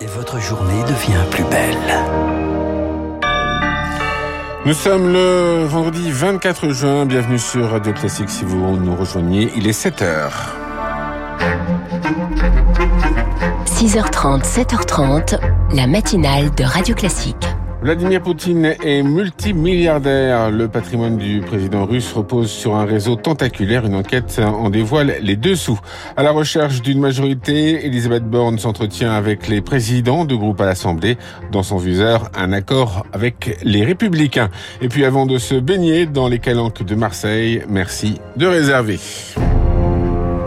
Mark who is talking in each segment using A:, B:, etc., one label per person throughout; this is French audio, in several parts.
A: et votre journée devient plus belle.
B: Nous sommes le vendredi 24 juin. Bienvenue sur Radio Classique si vous nous rejoignez. Il est 7 h
C: 6h30, 7h30, la matinale de Radio Classique.
B: Vladimir Poutine est multimilliardaire. Le patrimoine du président russe repose sur un réseau tentaculaire. Une enquête en dévoile les dessous. À la recherche d'une majorité, Elisabeth Borne s'entretient avec les présidents de groupes à l'Assemblée. Dans son viseur, un accord avec les Républicains. Et puis avant de se baigner dans les calanques de Marseille, merci de réserver.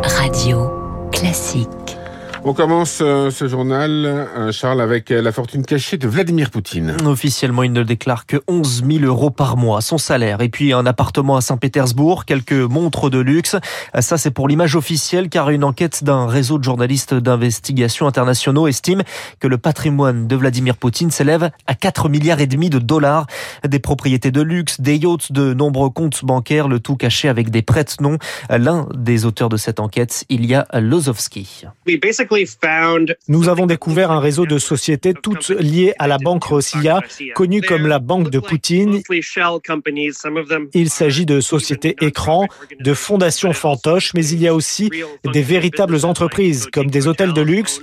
C: Radio Classique.
B: On commence euh, ce journal, euh, Charles, avec euh, la fortune cachée de Vladimir Poutine.
D: Officiellement, il ne déclare que 11 000 euros par mois, son salaire, et puis un appartement à Saint-Pétersbourg, quelques montres de luxe. Ça, c'est pour l'image officielle, car une enquête d'un réseau de journalistes d'investigation internationaux estime que le patrimoine de Vladimir Poutine s'élève à 4 milliards et demi de dollars. Des propriétés de luxe, des yachts, de nombreux comptes bancaires, le tout caché avec des prête-noms. L'un des auteurs de cette enquête, il y a Lozovski.
E: Nous avons découvert un réseau de sociétés toutes liées à la banque Rossiya, connue comme la banque de Poutine. Il s'agit de sociétés écrans, de fondations fantoches, mais il y a aussi des véritables entreprises comme des hôtels de luxe.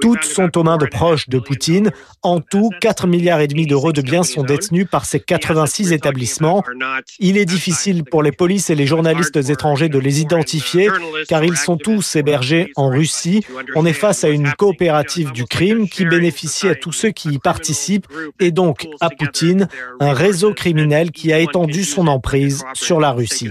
E: Toutes sont aux mains de proches de Poutine. En tout, 4 milliards et demi d'euros de biens sont détenus par ces 86 établissements. Il est difficile pour les polices et les journalistes étrangers de les identifier car ils sont tous hébergés en Russie. On est face à une coopérative du crime qui bénéficie à tous ceux qui y participent et donc à Poutine, un réseau criminel qui a étendu son emprise sur la Russie.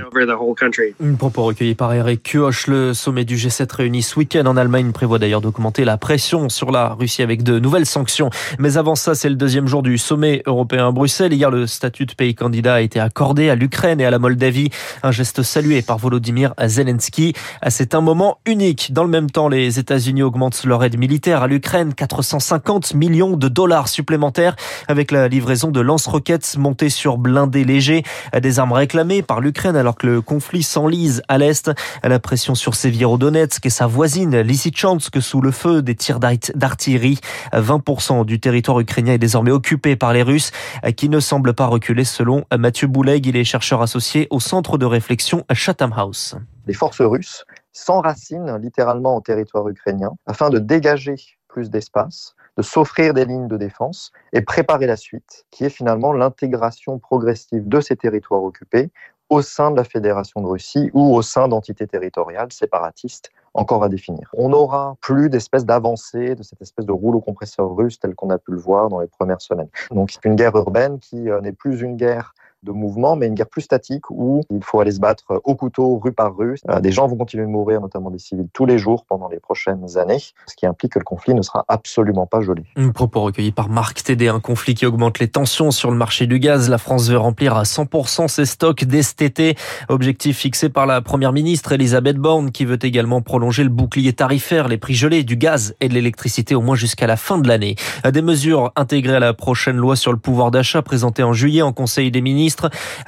D: Une propos recueilli par Eric Kioch. Le sommet du G7 réuni ce week-end en Allemagne prévoit d'ailleurs d'augmenter la pression sur la Russie avec de nouvelles sanctions. Mais avant ça, c'est le deuxième jour du sommet européen à Bruxelles. Hier, le statut de pays candidat a été accordé à l'Ukraine et à la Moldavie. Un geste salué par Volodymyr Zelensky. C'est un moment unique. Dans le même temps, les États-Unis augmentent leur aide militaire à l'Ukraine, 450 millions de dollars supplémentaires avec la livraison de lance-roquettes montées sur blindés légers, des armes réclamées par l'Ukraine alors que le conflit s'enlise à l'est. La pression sur Sévierodonetsk et sa voisine Lysychansk sous le feu des tirs d'artillerie. 20% du territoire ukrainien est désormais occupé par les Russes qui ne semblent pas reculer selon Mathieu Bouleg. Il est chercheur associé au centre de réflexion Chatham House.
F: Les forces russes s'enracinent littéralement au territoire ukrainien afin de dégager plus d'espace, de s'offrir des lignes de défense et préparer la suite, qui est finalement l'intégration progressive de ces territoires occupés au sein de la Fédération de Russie ou au sein d'entités territoriales séparatistes encore à définir. On n'aura plus d'espèce d'avancée de cette espèce de rouleau compresseur russe tel qu'on a pu le voir dans les premières semaines. Donc c'est une guerre urbaine qui euh, n'est plus une guerre de mouvement, mais une guerre plus statique où il faut aller se battre au couteau, rue par rue. Euh, des gens vont continuer de mourir, notamment des civils, tous les jours pendant les prochaines années, ce qui implique que le conflit ne sera absolument pas gelé.
D: Un propos recueilli par Marc Tédé, un conflit qui augmente les tensions sur le marché du gaz. La France veut remplir à 100% ses stocks dès cet été. Objectif fixé par la première ministre Elisabeth Borne, qui veut également prolonger le bouclier tarifaire, les prix gelés du gaz et de l'électricité au moins jusqu'à la fin de l'année. Des mesures intégrées à la prochaine loi sur le pouvoir d'achat présentée en juillet en Conseil des ministres.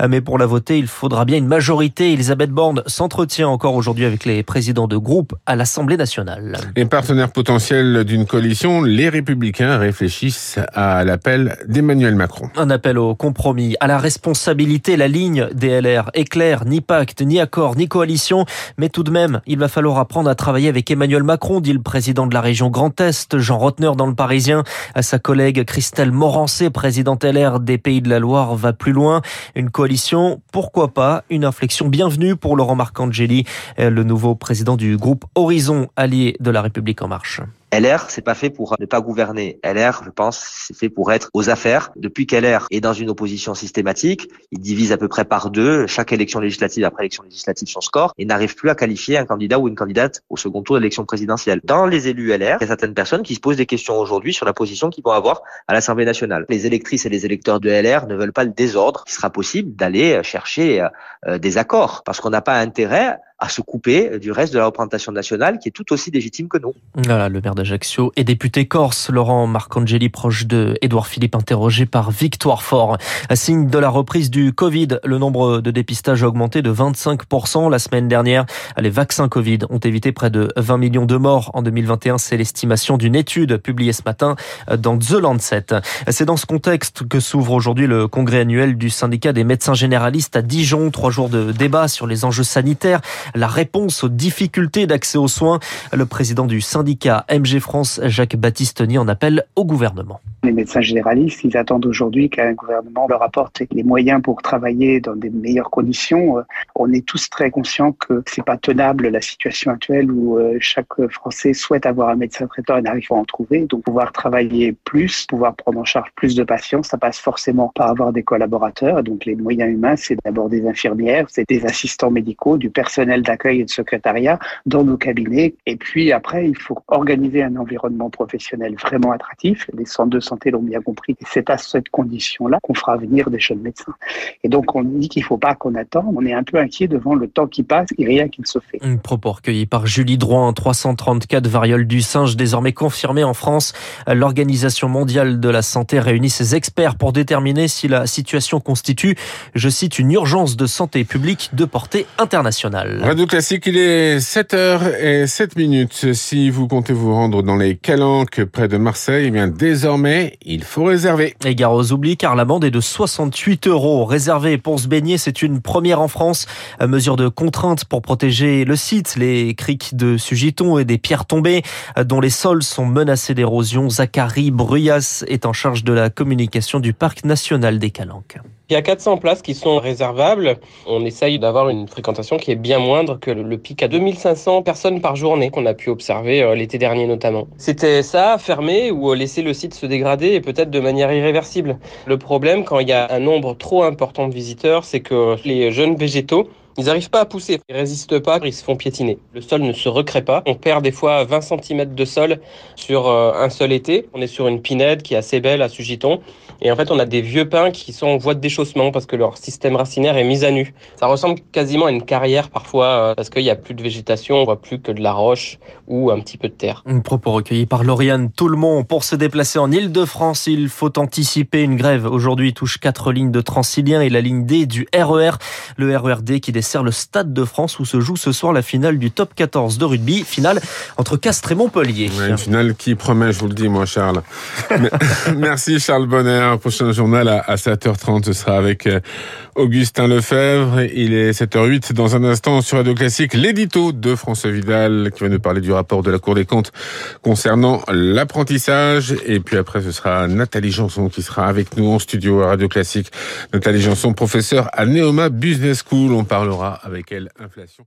D: Mais pour la voter, il faudra bien une majorité. Elisabeth Borne s'entretient encore aujourd'hui avec les présidents de groupe à l'Assemblée nationale.
B: Les partenaires potentiels d'une coalition, les Républicains réfléchissent à l'appel d'Emmanuel Macron.
D: Un appel au compromis, à la responsabilité. La ligne DLR est claire, ni pacte, ni accord, ni coalition. Mais tout de même, il va falloir apprendre à travailler avec Emmanuel Macron, dit le président de la région Grand Est, Jean Rotner dans le Parisien. À sa collègue Christelle Morancé, présidente LR des Pays de la Loire, va plus loin. Une coalition, pourquoi pas Une inflexion bienvenue pour Laurent Marcangeli, le nouveau président du groupe Horizon, allié de la République en marche.
G: LR, c'est pas fait pour ne pas gouverner. LR, je pense, c'est fait pour être aux affaires. Depuis qu'LR est dans une opposition systématique, il divise à peu près par deux chaque élection législative après élection législative son score et n'arrive plus à qualifier un candidat ou une candidate au second tour d'élection présidentielle. Dans les élus LR, il y a certaines personnes qui se posent des questions aujourd'hui sur la position qu'ils vont avoir à l'Assemblée nationale. Les électrices et les électeurs de LR ne veulent pas le désordre. Il sera possible d'aller chercher euh, des accords parce qu'on n'a pas intérêt à se couper du reste de la représentation nationale qui est tout aussi légitime que nous.
D: Voilà, le maire d'Ajaccio et député corse, Laurent Marcangeli, proche de Édouard Philippe, interrogé par Victoire Fort. Signe de la reprise du Covid, le nombre de dépistages a augmenté de 25% la semaine dernière. Les vaccins Covid ont évité près de 20 millions de morts en 2021. C'est l'estimation d'une étude publiée ce matin dans The Lancet. C'est dans ce contexte que s'ouvre aujourd'hui le congrès annuel du syndicat des médecins généralistes à Dijon. Trois jours de débat sur les enjeux sanitaires, la réponse aux difficultés d'accès aux soins. Le président du syndicat MG France, Jacques Battistoni, en appelle au gouvernement.
H: Les médecins généralistes, ils attendent aujourd'hui qu'un gouvernement leur apporte les moyens pour travailler dans des meilleures conditions. On est tous très conscients que c'est pas tenable la situation actuelle où euh, chaque Français souhaite avoir un médecin traiteur et n'arrive pas à en trouver. Donc pouvoir travailler plus, pouvoir prendre en charge plus de patients, ça passe forcément par avoir des collaborateurs. Donc les moyens humains, c'est d'abord des infirmières, c'est des assistants médicaux, du personnel d'accueil et de secrétariat dans nos cabinets. Et puis après, il faut organiser un environnement professionnel vraiment attractif. Les centres de santé l'ont bien compris. C'est à cette condition-là qu'on fera venir des jeunes médecins. Et donc, on dit qu'il ne faut pas qu'on attende. On est un peu inquiet devant le temps qui passe et rien qui ne se fait.
D: Un propos recueilli par Julie Drouin. 334 variole du singe désormais confirmées en France. L'Organisation mondiale de la santé réunit ses experts pour déterminer si la situation constitue, je cite, une urgence de santé publique de portée internationale.
B: Radio Classique, il est 7h07 minutes. Si vous comptez vous rendre dans les Calanques près de Marseille, eh bien désormais, il faut réserver.
D: Et gare aux oublis, car l'amende est de 68 euros. Réservé pour se baigner, c'est une première en France. Mesure de contrainte pour protéger le site, les criques de Sugiton et des pierres tombées, dont les sols sont menacés d'érosion. Zachary Bruyas est en charge de la communication du Parc national des Calanques.
I: Il y a 400 places qui sont réservables. On essaye d'avoir une fréquentation qui est bien moindre que le pic à 2500 personnes par journée qu'on a pu observer euh, l'été dernier notamment. C'était ça, fermer ou laisser le site se dégrader et peut-être de manière irréversible. Le problème quand il y a un nombre trop important de visiteurs, c'est que les jeunes végétaux ils n'arrivent pas à pousser, ils résistent pas, ils se font piétiner. Le sol ne se recrée pas. On perd des fois 20 cm de sol sur euh, un seul été. On est sur une pinède qui est assez belle à Sugiton. Et en fait, on a des vieux pins qui sont en voie de déchaussement parce que leur système racinaire est mis à nu. Ça ressemble quasiment à une carrière parfois euh, parce qu'il n'y a plus de végétation, on voit plus que de la roche ou un petit peu de terre.
D: Un propos recueilli par Lauriane Toulmont. Pour se déplacer en Ile-de-France, il faut anticiper une grève. Aujourd'hui, touche quatre lignes de Transilien et la ligne D du RER. Le RERD qui dessert le Stade de France où se joue ce soir la finale du top 14 de rugby. Finale entre Castres et Montpellier.
B: Une finale qui promet, je vous le dis, moi, Charles. Merci, Charles Bonner. Prochain journal à 7h30, ce sera avec euh, Augustin Lefebvre. Il est 7h08. Dans un instant, sur Radio Classique, l'édito de François Vidal qui va nous parler du rapport de la Cour des comptes concernant l'apprentissage. Et puis après, ce sera Nathalie Janson qui sera avec nous en studio à Radio Classique. Nathalie Janson, professeure à Neoma Business School. On parlera avec elle inflation.